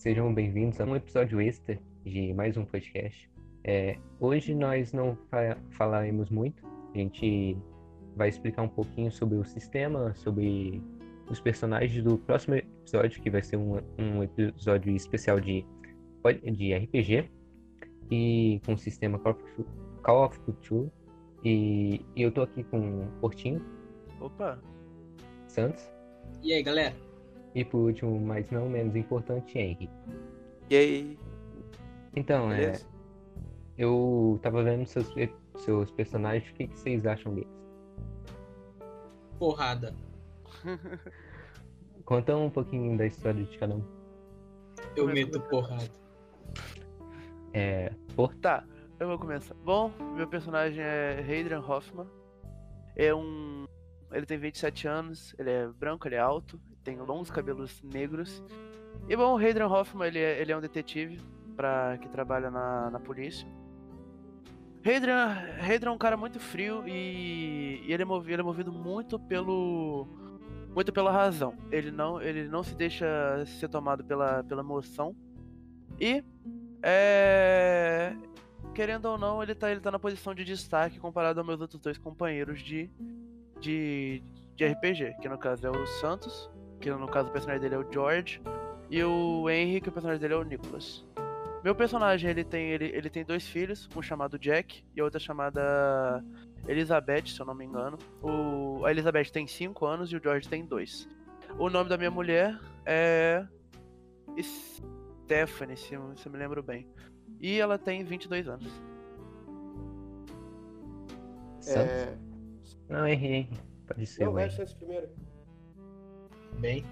Sejam bem-vindos a um episódio extra de mais um podcast. É, hoje nós não fa falaremos muito, a gente vai explicar um pouquinho sobre o sistema, sobre os personagens do próximo episódio, que vai ser um, um episódio especial de, de RPG e com o sistema Call of Cthulhu. E, e eu tô aqui com o Portinho. Opa! Santos. E aí, galera? E por último, mas não menos importante, Henry. E aí? Então, é, eu tava vendo seus, seus personagens, o que, que vocês acham deles? Porrada. Conta um pouquinho da história de cada um. Eu meto porrada. É. Por... Tá, eu vou começar. Bom, meu personagem é Hadrian Hoffman. É um. Ele tem 27 anos, ele é branco, ele é alto, tem longos cabelos negros. E bom, o Hadrian Hoffman ele é, ele é um detetive pra, que trabalha na, na polícia. Hadrian, Hadrian é um cara muito frio e, e ele, é movido, ele é movido muito pelo muito pela razão. Ele não, ele não se deixa ser tomado pela, pela emoção. E é, querendo ou não, ele tá, ele tá na posição de destaque comparado aos meus outros dois companheiros de, de, de RPG, que no caso é o Santos, que no caso o personagem dele é o George, e o Henry, que o personagem dele é o Nicholas. Meu personagem, ele tem, ele, ele tem dois filhos, um chamado Jack e a outra chamada Elizabeth, se eu não me engano. O, a Elizabeth tem 5 anos e o George tem 2. O nome da minha mulher é Stephanie, se, se eu me lembro bem. E ela tem 22 anos. É... Não, errei. Pode ser. Não, vai primeiro. Bem,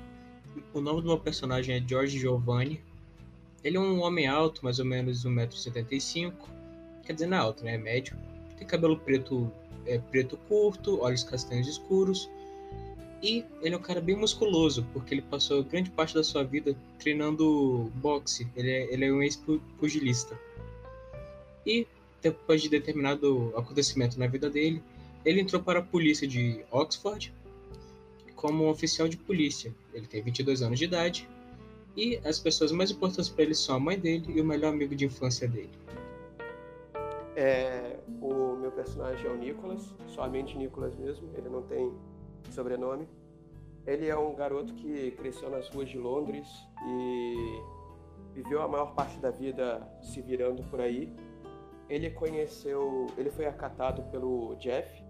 o nome do meu personagem é George Giovanni. Ele é um homem alto, mais ou menos 1,75m. Quer dizer, não é alto, né? É médio. Tem cabelo preto, é, preto curto, olhos castanhos escuros. E ele é um cara bem musculoso, porque ele passou grande parte da sua vida treinando boxe. Ele é, ele é um ex-pugilista. E depois de determinado acontecimento na vida dele, ele entrou para a polícia de Oxford como um oficial de polícia. Ele tem 22 anos de idade e as pessoas mais importantes para ele são a mãe dele e o melhor amigo de infância dele. É, o meu personagem é o Nicholas, somente Nicholas mesmo, ele não tem sobrenome. Ele é um garoto que cresceu nas ruas de Londres e viveu a maior parte da vida se virando por aí. Ele conheceu, ele foi acatado pelo Jeff,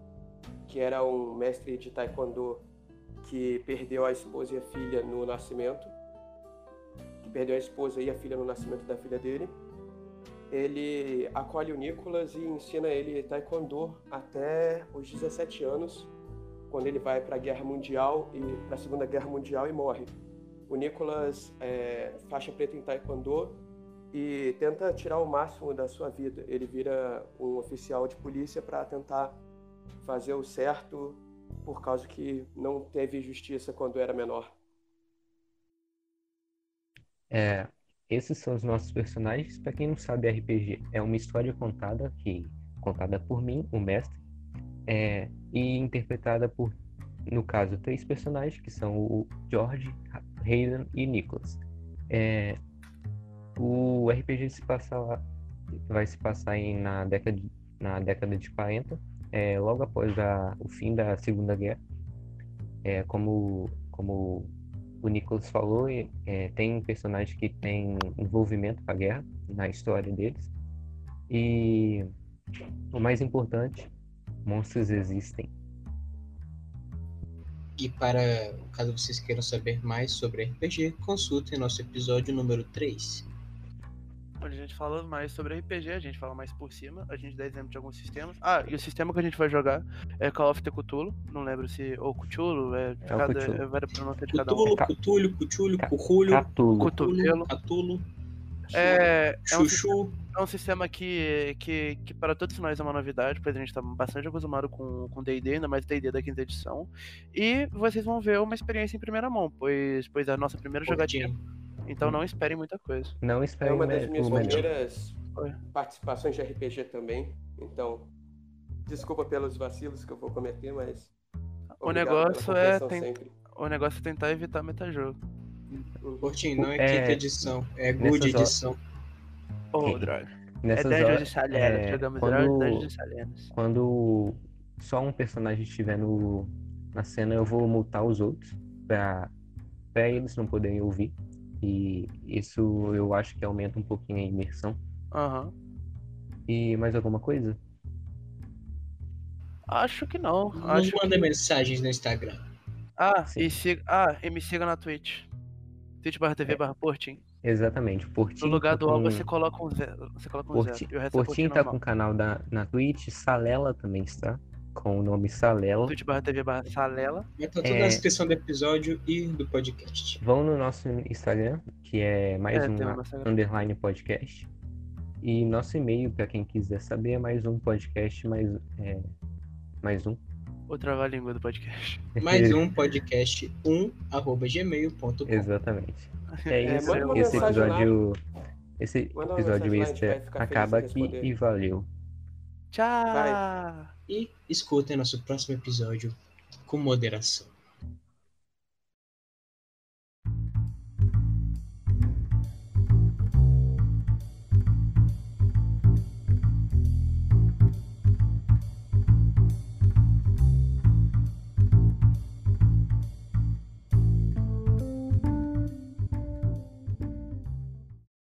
que era um mestre de taekwondo que perdeu a esposa e a filha no nascimento que perdeu a esposa e a filha no nascimento da filha dele. Ele acolhe o Nicolas e ensina ele taekwondo até os 17 anos, quando ele vai para a Guerra Mundial e para a Segunda Guerra Mundial e morre. O Nicolas é faixa preta em taekwondo e tenta tirar o máximo da sua vida. Ele vira um oficial de polícia para tentar fazer o certo por causa que não teve justiça quando era menor. É, esses são os nossos personagens. Para quem não sabe, RPG é uma história contada que contada por mim, o mestre, é, e interpretada por, no caso, três personagens que são o George, Hayden e Nicholas. É, o RPG se passa vai se passar em, na década de, na década de 40, é, logo após a, o fim da Segunda Guerra. É, como como o Nicholas falou, é, tem personagens que têm envolvimento com a guerra na história deles. E o mais importante, monstros existem. E para caso vocês queiram saber mais sobre RPG, consultem nosso episódio número 3 onde a gente fala mais sobre RPG, a gente fala mais por cima, a gente dá exemplo de alguns sistemas. Ah, e o sistema que a gente vai jogar é Call of the Cthulhu, não lembro se. Ou Cthulhu, é, de é cada, Cthulhu. é várias pronúncias de cada um. Cthulhu, Cthulhu, Cthulhu, Cthulhu, Cthulhu, Cthulhu. É, é, um sistema, é um sistema que, que, que para todos nós é uma novidade, pois a gente está bastante acostumado com D&D, ainda mais D&D da quinta edição. E vocês vão ver uma experiência em primeira mão, pois, pois é a nossa primeira jogadinha então não esperem muita coisa. Não esperem É uma das minhas primeiras participações de RPG também. Então, desculpa pelos vacilos que eu vou cometer, mas. O negócio é. Tem... O negócio é tentar evitar metajogo. Portinho, não é, É, quinta edição, é good edição. Oh, É. droga. É Dungeons horas, de Salianas. é, Jogamos quando- Dungeons de Salianas. quando só um personagem estiver no, na cena, eu vou multar os outros pra, pra eles não poderem ouvir. E isso eu acho que aumenta um pouquinho a imersão. Aham. E mais alguma coisa? Acho que não. Nos Acho manda que... mensagens no Instagram. Ah, Sim. e siga... ah, e me siga na Twitch. Twitch barra TV É. barra Portim. Exatamente. O Portinho No lugar tá do com... você coloca um zero. Você coloca um Porti- zero. É Portinho Portim tá com o normal. canal da, na Twitch, Salela também está, com o nome Salela. Twitch barra TV barra Salela. Vai estar tudo É. na descrição do episódio e do podcast. Vão no nosso Instagram, que é mais É, um o underline podcast. E nosso e-mail, para quem quiser saber, é mais um podcast, mais, é, mais um. Outra língua do podcast. Mais um podcast 1 arroba gmail.com. Exatamente. É É, isso. esse mensagem lá. episódio. Esse episódio extra acaba aqui e valeu. Tchau! E escutem nosso próximo episódio com moderação.